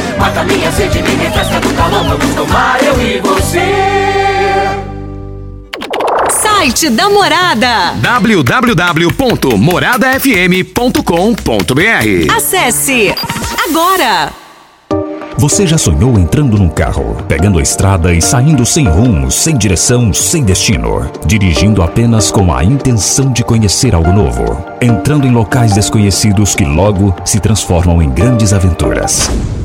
Mata minha sede, me refresca do calor. Vamos tomar eu e você. Site da Morada www.moradafm.com.br Acesse agora! Você já sonhou entrando num carro, pegando a estrada e saindo sem rumo, sem direção, sem destino, dirigindo apenas com a intenção de conhecer algo novo, entrando em locais desconhecidos que logo se transformam em grandes aventuras?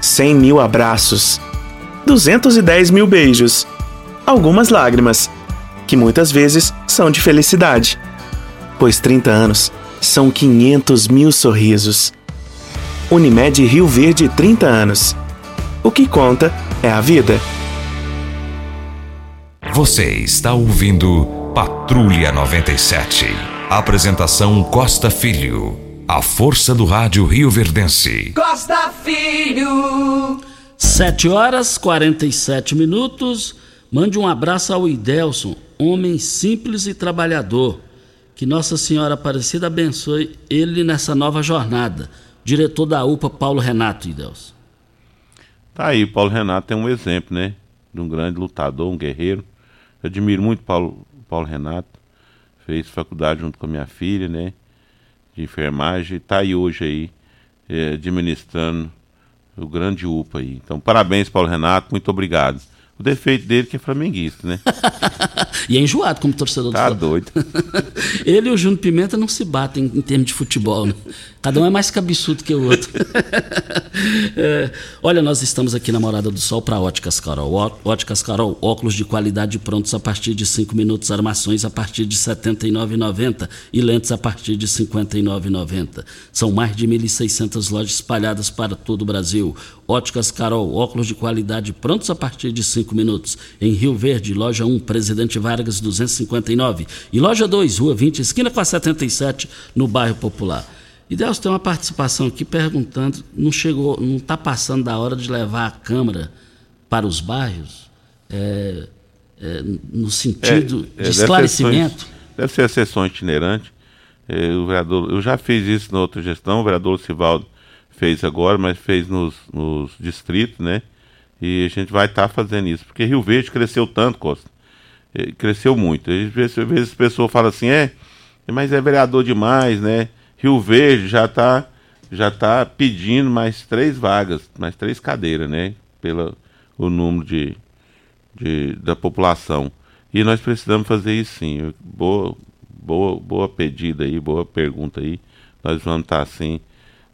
100 mil abraços, 210 mil beijos, algumas lágrimas, que muitas vezes são de felicidade. Pois 30 anos são 500 mil sorrisos. Unimed Rio Verde 30 anos. O que conta é a vida. Você está ouvindo Patrulha 97. Apresentação Costa Filho. A força do rádio Rio Verdense. Costa Filho. 7 horas 47 minutos. Mande um abraço ao Idelson, homem simples e trabalhador. Que Nossa Senhora Aparecida abençoe ele nessa nova jornada. Diretor da UPA, Paulo Renato, Idelson. Tá aí, Paulo Renato é um exemplo, né? De um grande lutador, um guerreiro. Eu admiro muito Paulo, Paulo Renato. Fez faculdade junto com a minha filha, né? De enfermagem. Tá aí hoje aí, é, administrando o grande UPA aí. Então, parabéns, Paulo Renato. Muito obrigado. O defeito dele que é flamenguista, né? <laughs> e é enjoado como torcedor tá do doido. <laughs> Ele e o Júnior Pimenta não se batem em termos de futebol, né? Cada um é mais cabeçudo que o outro. <laughs> é, olha, nós estamos aqui na Morada do Sol para Óticas Carol. Óticas Carol, óculos de qualidade prontos a partir de 5 minutos, armações a partir de R$ 79,90 e lentes a partir de R$ 59,90. São mais de 1.600 lojas espalhadas para todo o Brasil. Óticas Carol, óculos de qualidade prontos a partir de 5 minutos. Em Rio Verde, loja 1, Presidente Vargas 259. E loja 2, Rua 20, esquina com a 77, no bairro Popular. E Deus tem uma participação aqui perguntando, não chegou, não está passando da hora de levar a Câmara para os bairros, é, é, no sentido É, é, de deve ser esclarecimento? Deve ser a sessão itinerante. É, o vereador, eu já fiz isso na outra gestão, o vereador Sivaldo fez agora, mas fez nos, nos distritos, né? E a gente vai estar fazendo isso, porque Rio Verde cresceu tanto, Costa. Cresceu muito. Às vezes, às vezes a assim, é, mas é vereador demais, né? Rio Verde já está já tá pedindo mais três vagas, mais três cadeiras, né? Pelo o número de, de, da população. E nós precisamos fazer isso sim. Boa, boa, boa pedida aí, boa pergunta aí. Nós vamos estar assim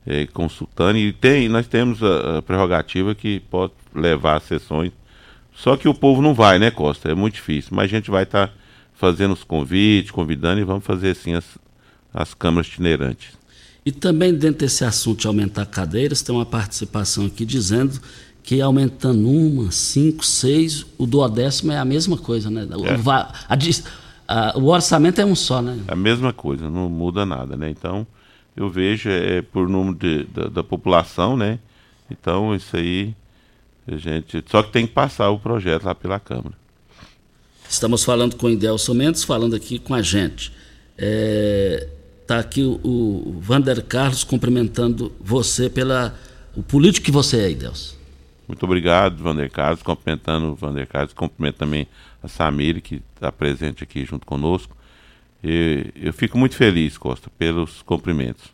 eh, consultando e tem, nós temos a, a prerrogativa que pode levar sessões Só que o povo não vai, né, Costa? É muito difícil. Mas a gente vai estar tá fazendo os convites, convidando e vamos fazer assim as, as câmaras itinerantes. E também dentro desse assunto de aumentar cadeiras, tem uma participação aqui dizendo que aumentando uma, cinco, seis, o duodécimo é a mesma coisa, né? É. O, a, a, o, orçamento é um só, né? É a mesma coisa, não muda nada, né? Então, eu vejo é, por número de, da, da população, né? Então, isso aí, a gente. Só que tem que passar o projeto lá pela Câmara. Estamos falando com o Idelson Mendes, falando aqui com a gente. Está é, aqui o, o Vander Carlos cumprimentando você pela o político que você é, Idelson. Muito obrigado, Vander Carlos, cumprimentando o Vander Carlos, cumprimento também a Samir, que está presente aqui junto conosco. Eu fico muito feliz, Costa, pelos cumprimentos.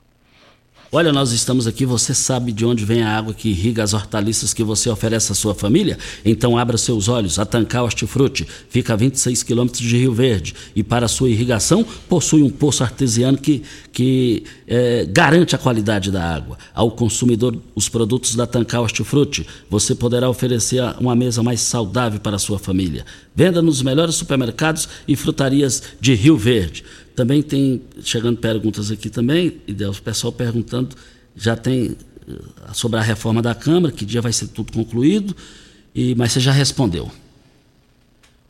Olha, nós estamos aqui, você sabe de onde vem a água que irriga as hortaliças que você oferece à sua família? Então abra seus olhos, a Tancar Hortifruti fica a 26 quilômetros de Rio Verde e para sua irrigação possui um poço artesiano que, que é, garante a qualidade da água. Ao consumidor, os produtos da Tancar Hortifruti, você poderá oferecer uma mesa mais saudável para a sua família. Venda nos melhores supermercados e frutarias de Rio Verde. Também tem, chegando perguntas aqui também, e o pessoal perguntando, já tem eh, sobre a reforma da Câmara, que dia vai ser tudo concluído, e, mas você já respondeu.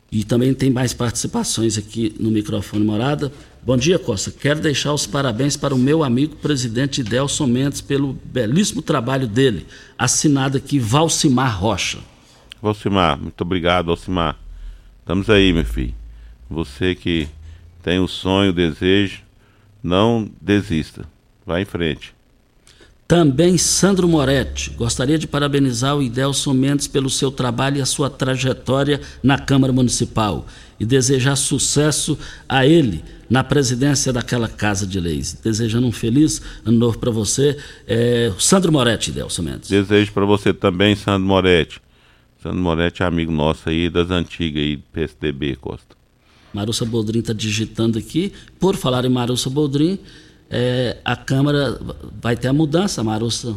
E também tem mais participações aqui no microfone morada. Bom dia, Costa. Quero deixar os parabéns para o meu amigo presidente Delson Mendes pelo belíssimo trabalho dele. Assinado aqui Valcimar Rocha. Valcimar, muito obrigado, Valcimar. Estamos aí, meu filho. Você que tem o sonho, o desejo, não desista. Vá em frente. Também Sandro Moretti. Gostaria de parabenizar o Idelson Mendes pelo seu trabalho e a sua trajetória na Câmara Municipal e desejar sucesso a ele na presidência daquela Casa de Leis. Desejando um feliz ano novo para você. É, Sandro Moretti, Idelson Mendes. Desejo para você também, Sandro Moretti. Sandro Moretti é amigo nosso aí das antigas aí, PSDB, Costa. Marussa Boldrin está digitando aqui. Por falar em Marussa Boldrin, é, a Câmara vai ter a mudança. A Marussa,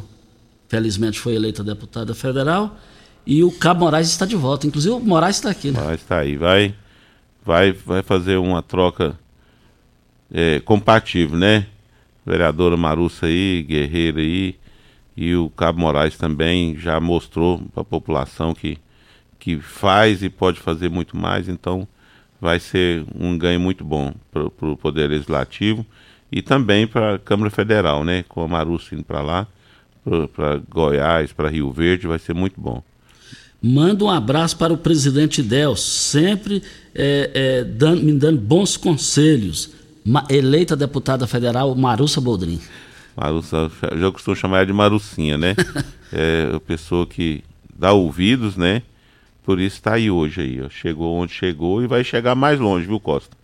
felizmente, foi eleita deputada federal. E o Cabo Moraes está de volta. Inclusive, o Moraes está aqui, né? Moraes está aí. Vai, vai, vai fazer uma troca é, compatível, né? Vereadora Marussa aí, Guerreiro aí. E o Cabo Moraes também já mostrou para a população que, que faz e pode fazer muito mais. Então, vai ser um ganho muito bom para o Poder Legislativo e também para a Câmara Federal, né? Com a Marussa indo para lá, para Goiás, para Rio Verde, vai ser muito bom. Manda um abraço para o presidente Del, sempre é, é, dando, me dando bons conselhos. Ma, eleita deputada federal Marussa Boldrin. Marussa, já costumo chamar ela de Marucinha, né? <laughs> é a pessoa que dá ouvidos, né? Por isso está aí hoje aí, ó. Chegou onde chegou e vai chegar mais longe, viu, Costa?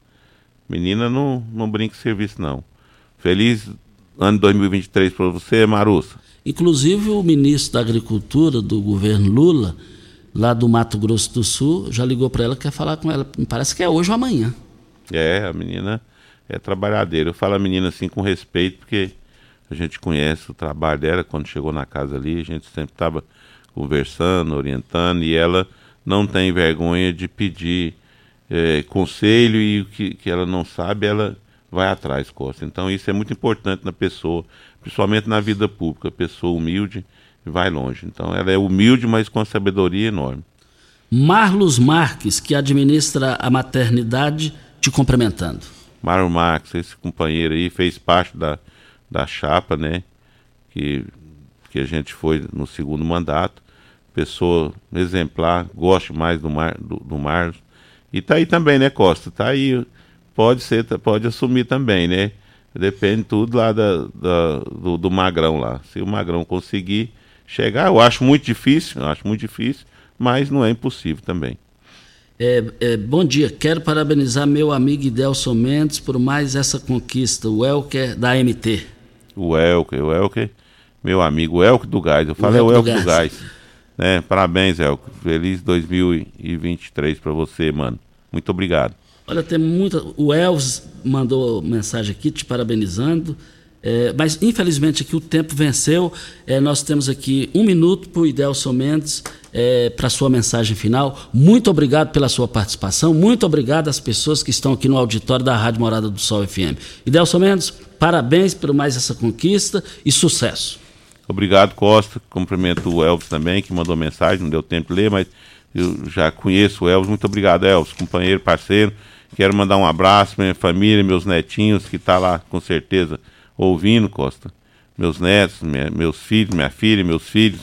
Menina, não, não brinque serviço, não. Feliz ano 2023 para você, Marussa. Inclusive o ministro da Agricultura do governo Lula, lá do Mato Grosso do Sul, já ligou para ela, quer falar com ela. Me parece que é hoje ou amanhã. É, a menina é trabalhadeira. Eu falo a menina assim com respeito, porque a gente conhece o trabalho dela. Quando chegou na casa ali, a gente sempre estava conversando, orientando, e ela não tem vergonha de pedir é, conselho e o que, que ela não sabe, ela vai atrás, Costa. Então isso é muito importante na pessoa, principalmente na vida pública, pessoa humilde vai longe. Então ela é humilde, mas com sabedoria enorme. Marlos Marques, que administra a maternidade, te cumprimentando. Marlos Marques, esse companheiro aí, fez parte da, da chapa, né? Que, que a gente foi no segundo mandato pessoa exemplar, gosto mais do, Mar, do, do Marlos. E tá aí também, né, Costa? Tá aí, pode ser, pode assumir também, né? Depende tudo lá da, da do, do, Magrão lá. Se o Magrão conseguir chegar, eu acho muito difícil, eu acho muito difícil, mas não é impossível também. É, é, bom dia, quero parabenizar meu amigo Idelson Mendes por mais essa conquista, o Elker da MT. O Elker, o Elker, meu amigo, o Elker do Gás, eu falei o Elker do Gás. Do Gás. Né? Parabéns, Elco. Feliz 2023 para você, mano. Muito obrigado. Olha, tem muita. O Elvis mandou mensagem aqui te parabenizando. É, mas infelizmente aqui o tempo venceu. É, nós temos aqui um minuto para o Idelson Mendes é, para sua mensagem final. Muito obrigado pela sua participação. Muito obrigado às pessoas que estão aqui no auditório da Rádio Morada do Sol FM. Idelson Mendes, parabéns por mais essa conquista e sucesso. Obrigado, Costa. Cumprimento o Elvis também, que mandou mensagem, não deu tempo de ler, mas eu já conheço o Elvis. Muito obrigado, Elvis, companheiro, parceiro. Quero mandar um abraço para minha família, meus netinhos, que está lá com certeza ouvindo, Costa. Meus netos, minha, meus filhos, minha filha, meus filhos,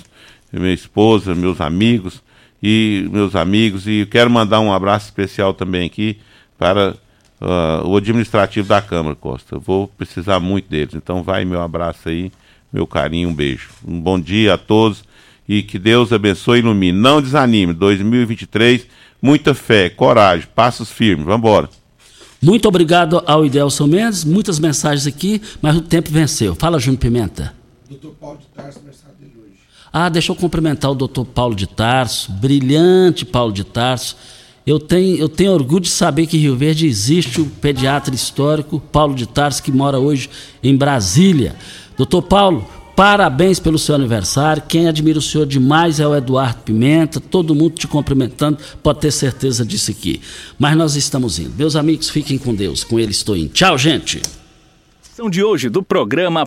minha esposa, meus amigos e meus amigos. E quero mandar um abraço especial também aqui para uh, o administrativo da Câmara, Costa. Vou precisar muito deles. Então vai meu abraço aí, meu carinho, um beijo. Um bom dia a todos e que Deus abençoe e ilumine. Não desanime. 2023, muita fé, coragem, passos firmes. Vamos embora. Muito obrigado ao Idelson Mendes, muitas mensagens aqui, mas o tempo venceu. Fala, Júnior Pimenta. Doutor Paulo de Tarso, aniversário dele hoje. Ah, deixa eu cumprimentar o doutor Paulo de Tarso, brilhante Paulo de Tarso. Eu tenho, eu tenho orgulho de saber que em Rio Verde existe o pediatra histórico Paulo de Tarso, que mora hoje em Brasília. Doutor Paulo, Parabéns pelo seu aniversário. Quem admira o senhor demais é o Eduardo Pimenta. Todo mundo te cumprimentando, pode ter certeza disso aqui. Mas nós estamos indo. Meus amigos, fiquem com Deus. Com ele estou indo. Tchau, gente. São de hoje do programa